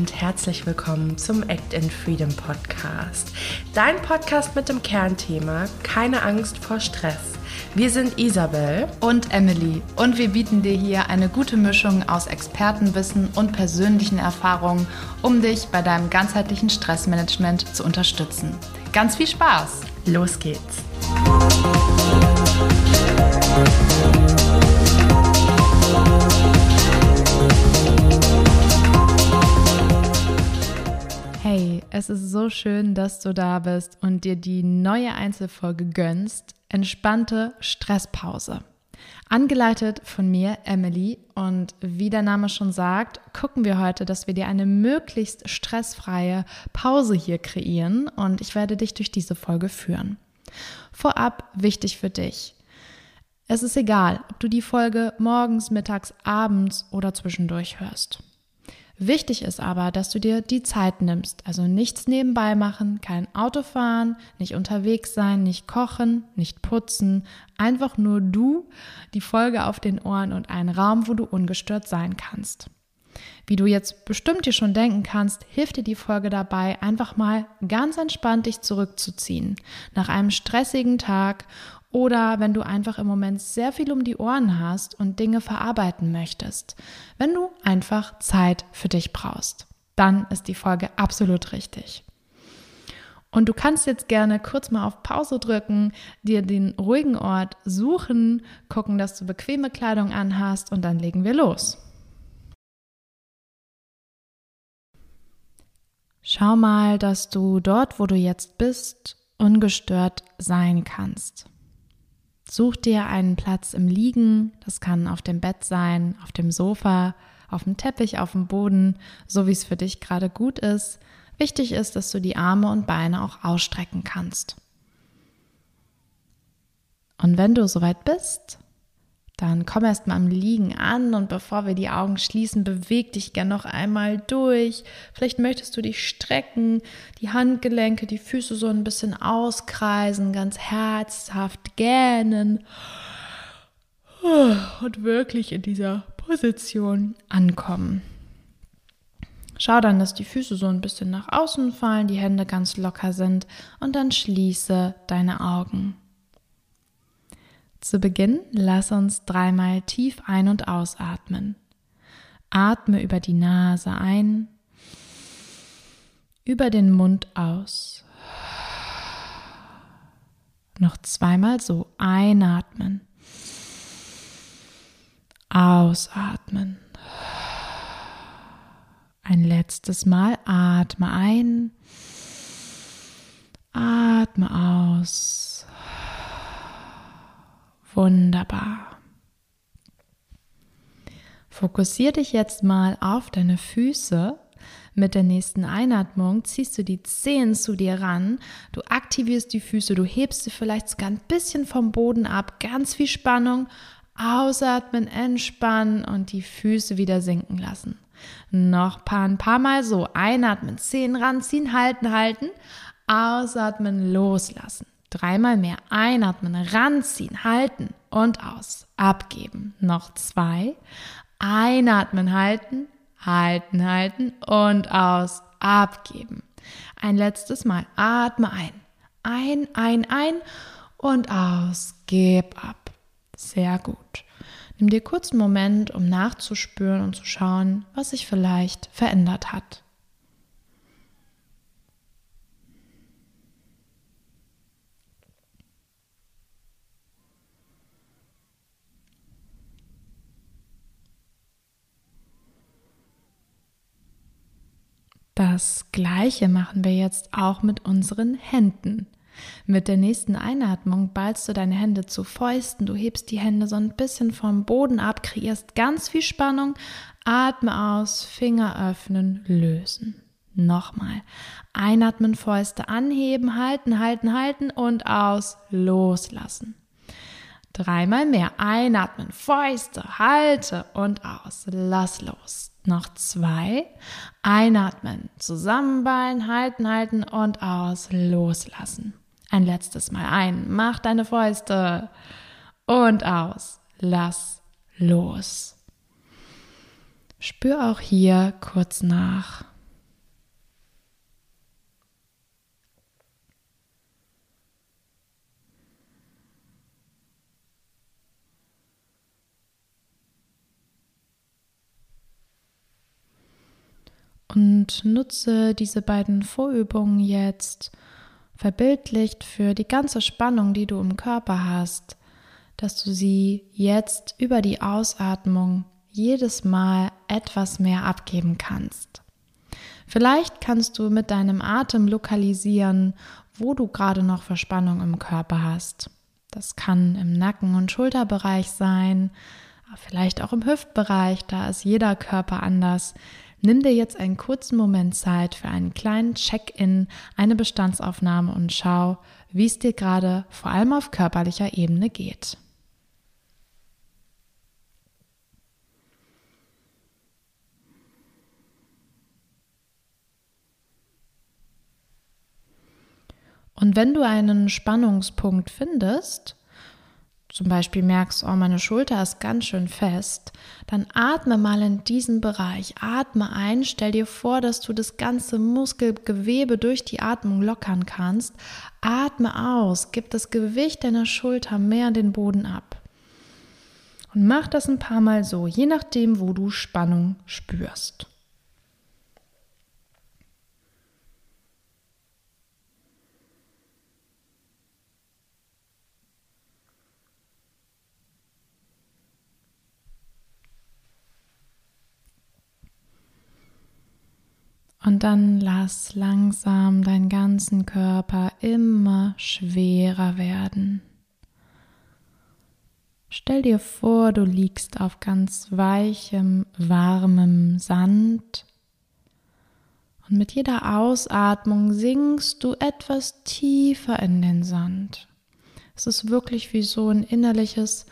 und herzlich willkommen zum Act in Freedom Podcast. Dein Podcast mit dem Kernthema Keine Angst vor Stress. Wir sind Isabel und Emily und wir bieten dir hier eine gute Mischung aus Expertenwissen und persönlichen Erfahrungen, um dich bei deinem ganzheitlichen Stressmanagement zu unterstützen. Ganz viel Spaß! Los geht's! Ist so schön, dass du da bist und dir die neue Einzelfolge gönnst. Entspannte Stresspause. Angeleitet von mir, Emily, und wie der Name schon sagt, gucken wir heute, dass wir dir eine möglichst stressfreie Pause hier kreieren und ich werde dich durch diese Folge führen. Vorab wichtig für dich. Es ist egal, ob du die Folge morgens, mittags, abends oder zwischendurch hörst. Wichtig ist aber, dass du dir die Zeit nimmst, also nichts nebenbei machen, kein Auto fahren, nicht unterwegs sein, nicht kochen, nicht putzen, einfach nur du, die Folge auf den Ohren und einen Raum, wo du ungestört sein kannst. Wie du jetzt bestimmt dir schon denken kannst, hilft dir die Folge dabei, einfach mal ganz entspannt dich zurückzuziehen. Nach einem stressigen Tag oder wenn du einfach im Moment sehr viel um die Ohren hast und Dinge verarbeiten möchtest. Wenn du einfach Zeit für dich brauchst, dann ist die Folge absolut richtig. Und du kannst jetzt gerne kurz mal auf Pause drücken, dir den ruhigen Ort suchen, gucken, dass du bequeme Kleidung anhast und dann legen wir los. Schau mal, dass du dort, wo du jetzt bist, ungestört sein kannst. Such dir einen Platz im Liegen, das kann auf dem Bett sein, auf dem Sofa, auf dem Teppich, auf dem Boden, so wie es für dich gerade gut ist. Wichtig ist, dass du die Arme und Beine auch ausstrecken kannst. Und wenn du soweit bist, dann komm erst mal am Liegen an und bevor wir die Augen schließen, beweg dich gern noch einmal durch. Vielleicht möchtest du dich strecken, die Handgelenke, die Füße so ein bisschen auskreisen, ganz herzhaft gähnen und wirklich in dieser Position ankommen. Schau dann, dass die Füße so ein bisschen nach außen fallen, die Hände ganz locker sind und dann schließe deine Augen. Zu Beginn lass uns dreimal tief ein- und ausatmen. Atme über die Nase ein, über den Mund aus. Noch zweimal so einatmen, ausatmen. Ein letztes Mal atme ein, atme aus. Wunderbar. Fokussiere dich jetzt mal auf deine Füße. Mit der nächsten Einatmung ziehst du die Zehen zu dir ran, du aktivierst die Füße, du hebst sie vielleicht sogar ein bisschen vom Boden ab, ganz viel Spannung, ausatmen, entspannen und die Füße wieder sinken lassen. Noch paar, ein paar Mal so, einatmen, Zehen ranziehen, halten, halten, ausatmen, loslassen. Dreimal mehr einatmen, ranziehen, halten und aus. Abgeben. Noch zwei. Einatmen, halten, halten, halten und aus. Abgeben. Ein letztes Mal. Atme ein. Ein, ein, ein und aus. Gib ab. Sehr gut. Nimm dir kurz einen Moment, um nachzuspüren und zu schauen, was sich vielleicht verändert hat. Das gleiche machen wir jetzt auch mit unseren Händen. Mit der nächsten Einatmung ballst du deine Hände zu Fäusten, du hebst die Hände so ein bisschen vom Boden ab, kreierst ganz viel Spannung, atme aus, Finger öffnen, lösen. Nochmal. Einatmen, Fäuste anheben, halten, halten, halten und aus, loslassen. Dreimal mehr. Einatmen, Fäuste, halte und aus. Lass los. Noch zwei. Einatmen, zusammenballen, halten, halten und aus. Loslassen. Ein letztes Mal ein. Mach deine Fäuste und aus. Lass los. Spür auch hier kurz nach. Und nutze diese beiden Vorübungen jetzt verbildlicht für die ganze Spannung, die du im Körper hast, dass du sie jetzt über die Ausatmung jedes Mal etwas mehr abgeben kannst. Vielleicht kannst du mit deinem Atem lokalisieren, wo du gerade noch Verspannung im Körper hast. Das kann im Nacken- und Schulterbereich sein, vielleicht auch im Hüftbereich, da ist jeder Körper anders. Nimm dir jetzt einen kurzen Moment Zeit für einen kleinen Check-in, eine Bestandsaufnahme und schau, wie es dir gerade vor allem auf körperlicher Ebene geht. Und wenn du einen Spannungspunkt findest, zum Beispiel merkst, oh, meine Schulter ist ganz schön fest, dann atme mal in diesen Bereich. Atme ein, stell dir vor, dass du das ganze Muskelgewebe durch die Atmung lockern kannst. Atme aus, gib das Gewicht deiner Schulter mehr den Boden ab. Und mach das ein paar Mal so, je nachdem, wo du Spannung spürst. Und dann lass langsam deinen ganzen Körper immer schwerer werden. Stell dir vor, du liegst auf ganz weichem, warmem Sand und mit jeder Ausatmung sinkst du etwas tiefer in den Sand. Es ist wirklich wie so ein innerliches,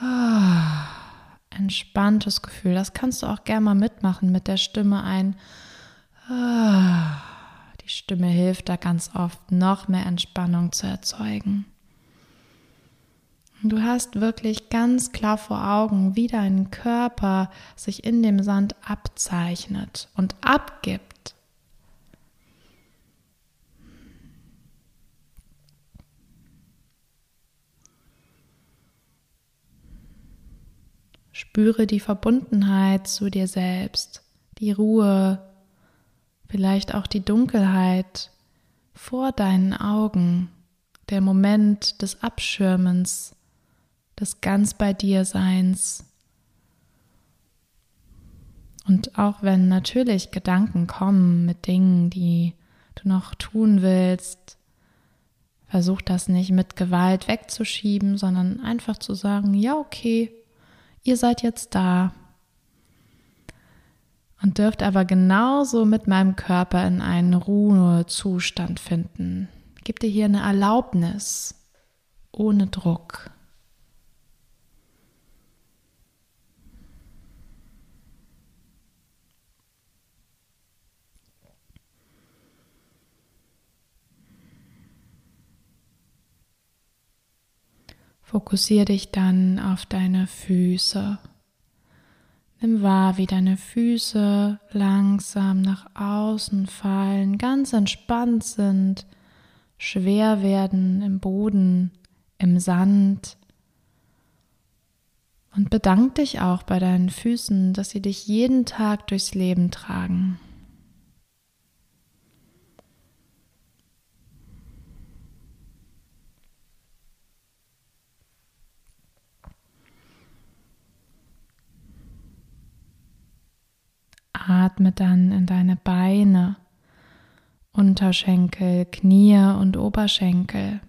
ah, entspanntes Gefühl. Das kannst du auch gerne mal mitmachen mit der Stimme ein. Die Stimme hilft da ganz oft, noch mehr Entspannung zu erzeugen. Du hast wirklich ganz klar vor Augen, wie dein Körper sich in dem Sand abzeichnet und abgibt. Spüre die Verbundenheit zu dir selbst, die Ruhe, vielleicht auch die Dunkelheit vor deinen Augen, der Moment des Abschirmens, des ganz bei dir Seins. Und auch wenn natürlich Gedanken kommen mit Dingen, die du noch tun willst, versuch das nicht mit Gewalt wegzuschieben, sondern einfach zu sagen, ja, okay, ihr seid jetzt da, und dürft aber genauso mit meinem Körper in einen Ruhezustand finden. Gib dir hier eine Erlaubnis ohne Druck. Fokussiere dich dann auf deine Füße. Nimm wahr, wie deine Füße langsam nach außen fallen, ganz entspannt sind, schwer werden im Boden, im Sand. Und bedank dich auch bei deinen Füßen, dass sie dich jeden Tag durchs Leben tragen. Atme dann in deine Beine, Unterschenkel, Knie und Oberschenkel.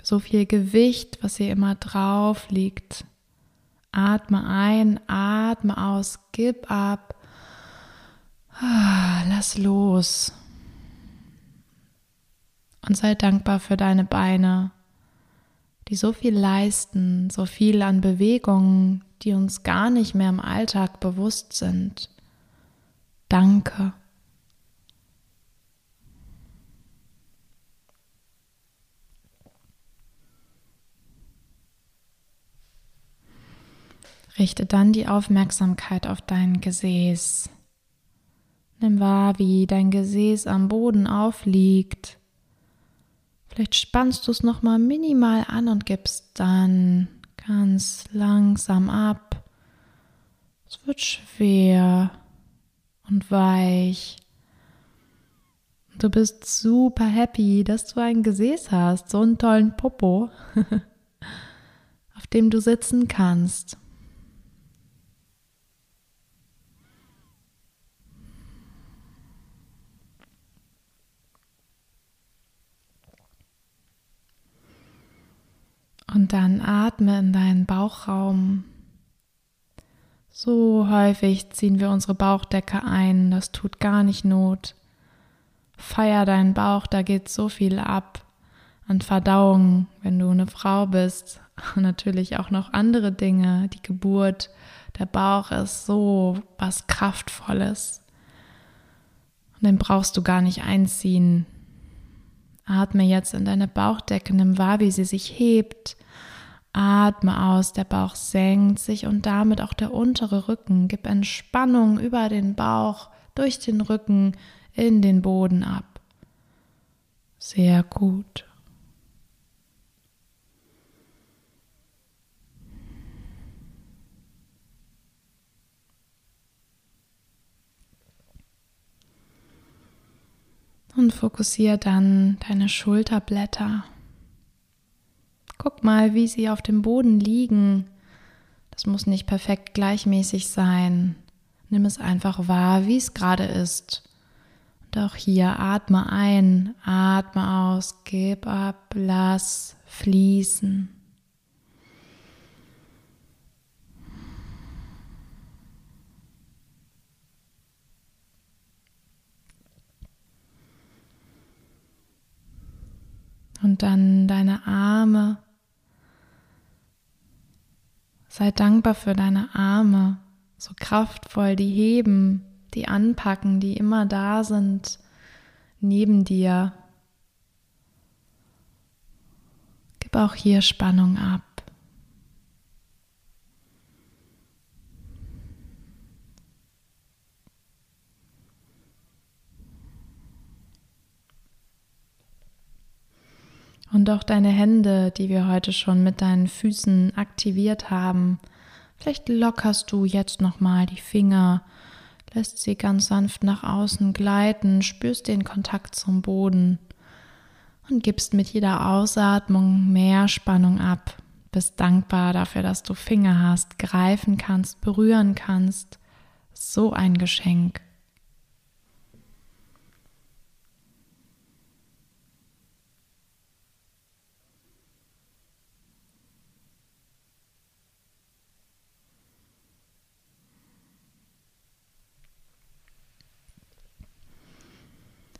So viel Gewicht, was hier immer drauf liegt. Atme ein, atme aus, gib ab. Ah, lass los. Und sei dankbar für deine Beine, die so viel leisten, so viel an Bewegungen, die uns gar nicht mehr im Alltag bewusst sind. Danke. Richte dann die Aufmerksamkeit auf dein Gesäß. Nimm wahr, wie dein Gesäß am Boden aufliegt. Vielleicht spannst du es nochmal minimal an und gibst dann ganz langsam ab. Es wird schwer und weich. Du bist super happy, dass du ein Gesäß hast, so einen tollen Popo, auf dem du sitzen kannst. Und dann atme in deinen Bauchraum. So häufig ziehen wir unsere Bauchdecke ein, das tut gar nicht Not. Feier deinen Bauch, da geht so viel ab an Verdauung, wenn du eine Frau bist. Natürlich auch noch andere Dinge, die Geburt. Der Bauch ist so was Kraftvolles. Und den brauchst du gar nicht einziehen. Atme jetzt in deine Bauchdecke, nimm wahr, wie sie sich hebt. Atme aus, der Bauch senkt sich und damit auch der untere Rücken. Gib Entspannung über den Bauch, durch den Rücken, in den Boden ab. Sehr gut. Und fokussiere dann deine Schulterblätter. Guck mal, wie sie auf dem Boden liegen. Das muss nicht perfekt gleichmäßig sein. Nimm es einfach wahr, wie es gerade ist. Und auch hier atme ein, atme aus, gib ab, lass fließen. Und dann deine Arme. Sei dankbar für deine Arme, so kraftvoll, die heben, die anpacken, die immer da sind, neben dir. Gib auch hier Spannung ab. Und auch deine Hände, die wir heute schon mit deinen Füßen aktiviert haben. Vielleicht lockerst du jetzt nochmal die Finger, lässt sie ganz sanft nach außen gleiten, spürst den Kontakt zum Boden und gibst mit jeder Ausatmung mehr Spannung ab. Bist dankbar dafür, dass du Finger hast, greifen kannst, berühren kannst. So ein Geschenk.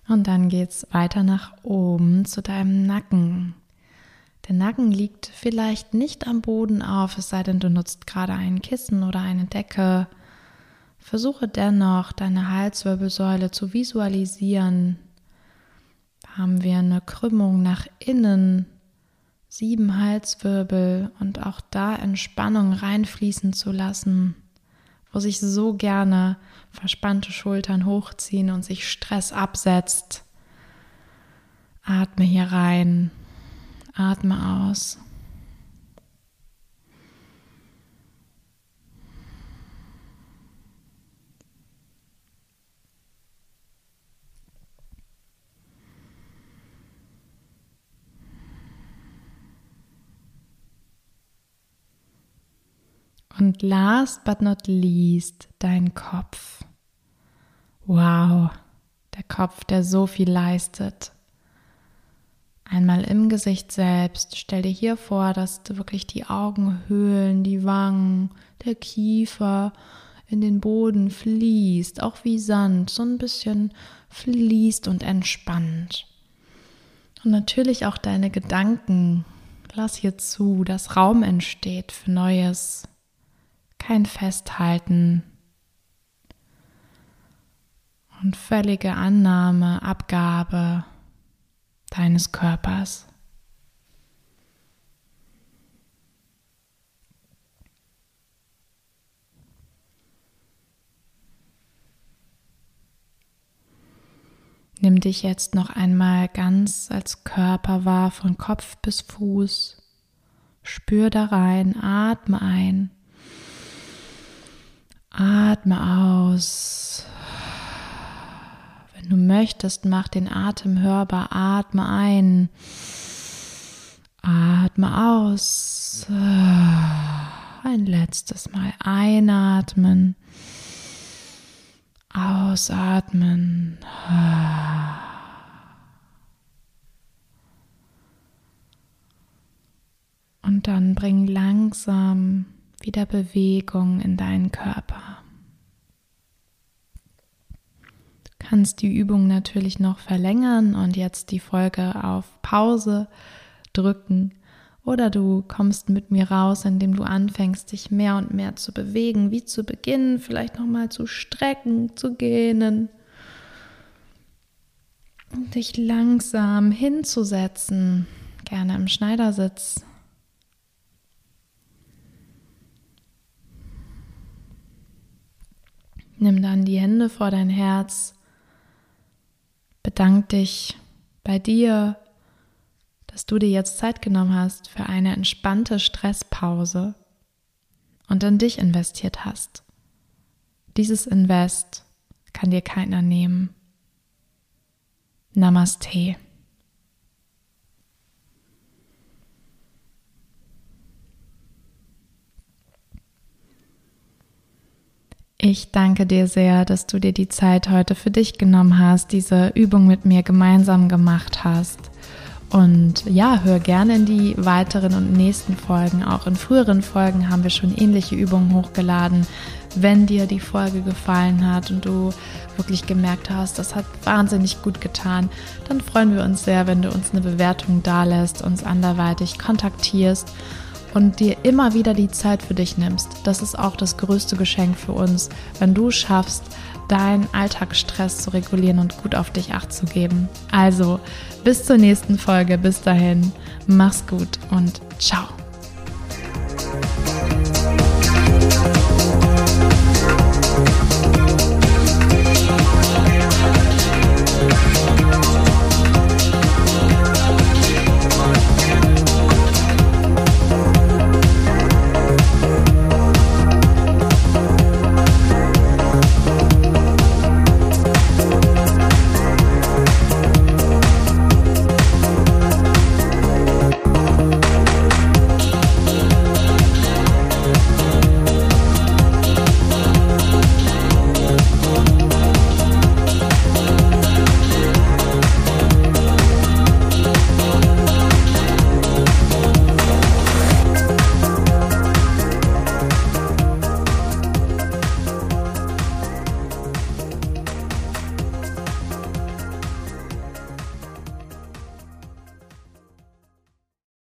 Und dann geht es weiter nach oben zu deinem Nacken. Der Nacken liegt vielleicht nicht am Boden auf, es sei denn, du nutzt gerade ein Kissen oder eine Decke. Versuche dennoch, deine Halswirbelsäule zu visualisieren. Da haben wir eine Krümmung nach innen, sieben Halswirbel und auch da Entspannung reinfließen zu lassen wo sich so gerne verspannte Schultern hochziehen und sich Stress absetzt. Atme hier rein, atme aus. Und last but not least dein Kopf. Wow, der Kopf, der so viel leistet. Einmal im Gesicht selbst. Stell dir hier vor, dass du wirklich die Augenhöhlen, die Wangen, der Kiefer in den Boden fließt, auch wie Sand, so ein bisschen fließt und entspannt. Und natürlich auch deine Gedanken. Lass hier zu, dass Raum entsteht für Neues, kein Festhalten und völlige Annahme, Abgabe deines Körpers. Nimm dich jetzt noch einmal ganz als Körper wahr, von Kopf bis Fuß. Spür da rein, atme ein Atme aus. Wenn du möchtest, mach den Atem hörbar. Atme ein. Atme aus. Ein letztes Mal einatmen. Ausatmen. Und dann bring langsam wieder Bewegung in deinen Körper. Du kannst die Übung natürlich noch verlängern und jetzt die Folge auf Pause drücken. Oder du kommst mit mir raus, indem du anfängst, dich mehr und mehr zu bewegen, wie zu Beginn, vielleicht nochmal zu strecken, zu gähnen. Und dich langsam hinzusetzen, gerne im Schneidersitz Nimm dann die Hände vor dein Herz. Bedank dich bei dir, dass du dir jetzt Zeit genommen hast für eine entspannte Stresspause und in dich investiert hast. Dieses Invest kann dir keiner nehmen. Namaste. Ich danke dir sehr, dass du dir die Zeit heute für dich genommen hast, diese Übung mit mir gemeinsam gemacht hast. Und ja, hör gerne in die weiteren und nächsten Folgen. Auch in früheren Folgen haben wir schon ähnliche Übungen hochgeladen. Wenn dir die Folge gefallen hat und du wirklich gemerkt hast, das hat wahnsinnig gut getan, dann freuen wir uns sehr, wenn du uns eine Bewertung dalässt, uns anderweitig kontaktierst und dir immer wieder die Zeit für dich nimmst. Das ist auch das größte Geschenk für uns, wenn du schaffst, deinen Alltagsstress zu regulieren und gut auf dich acht zu geben. Also, bis zur nächsten Folge. Bis dahin, mach's gut und ciao.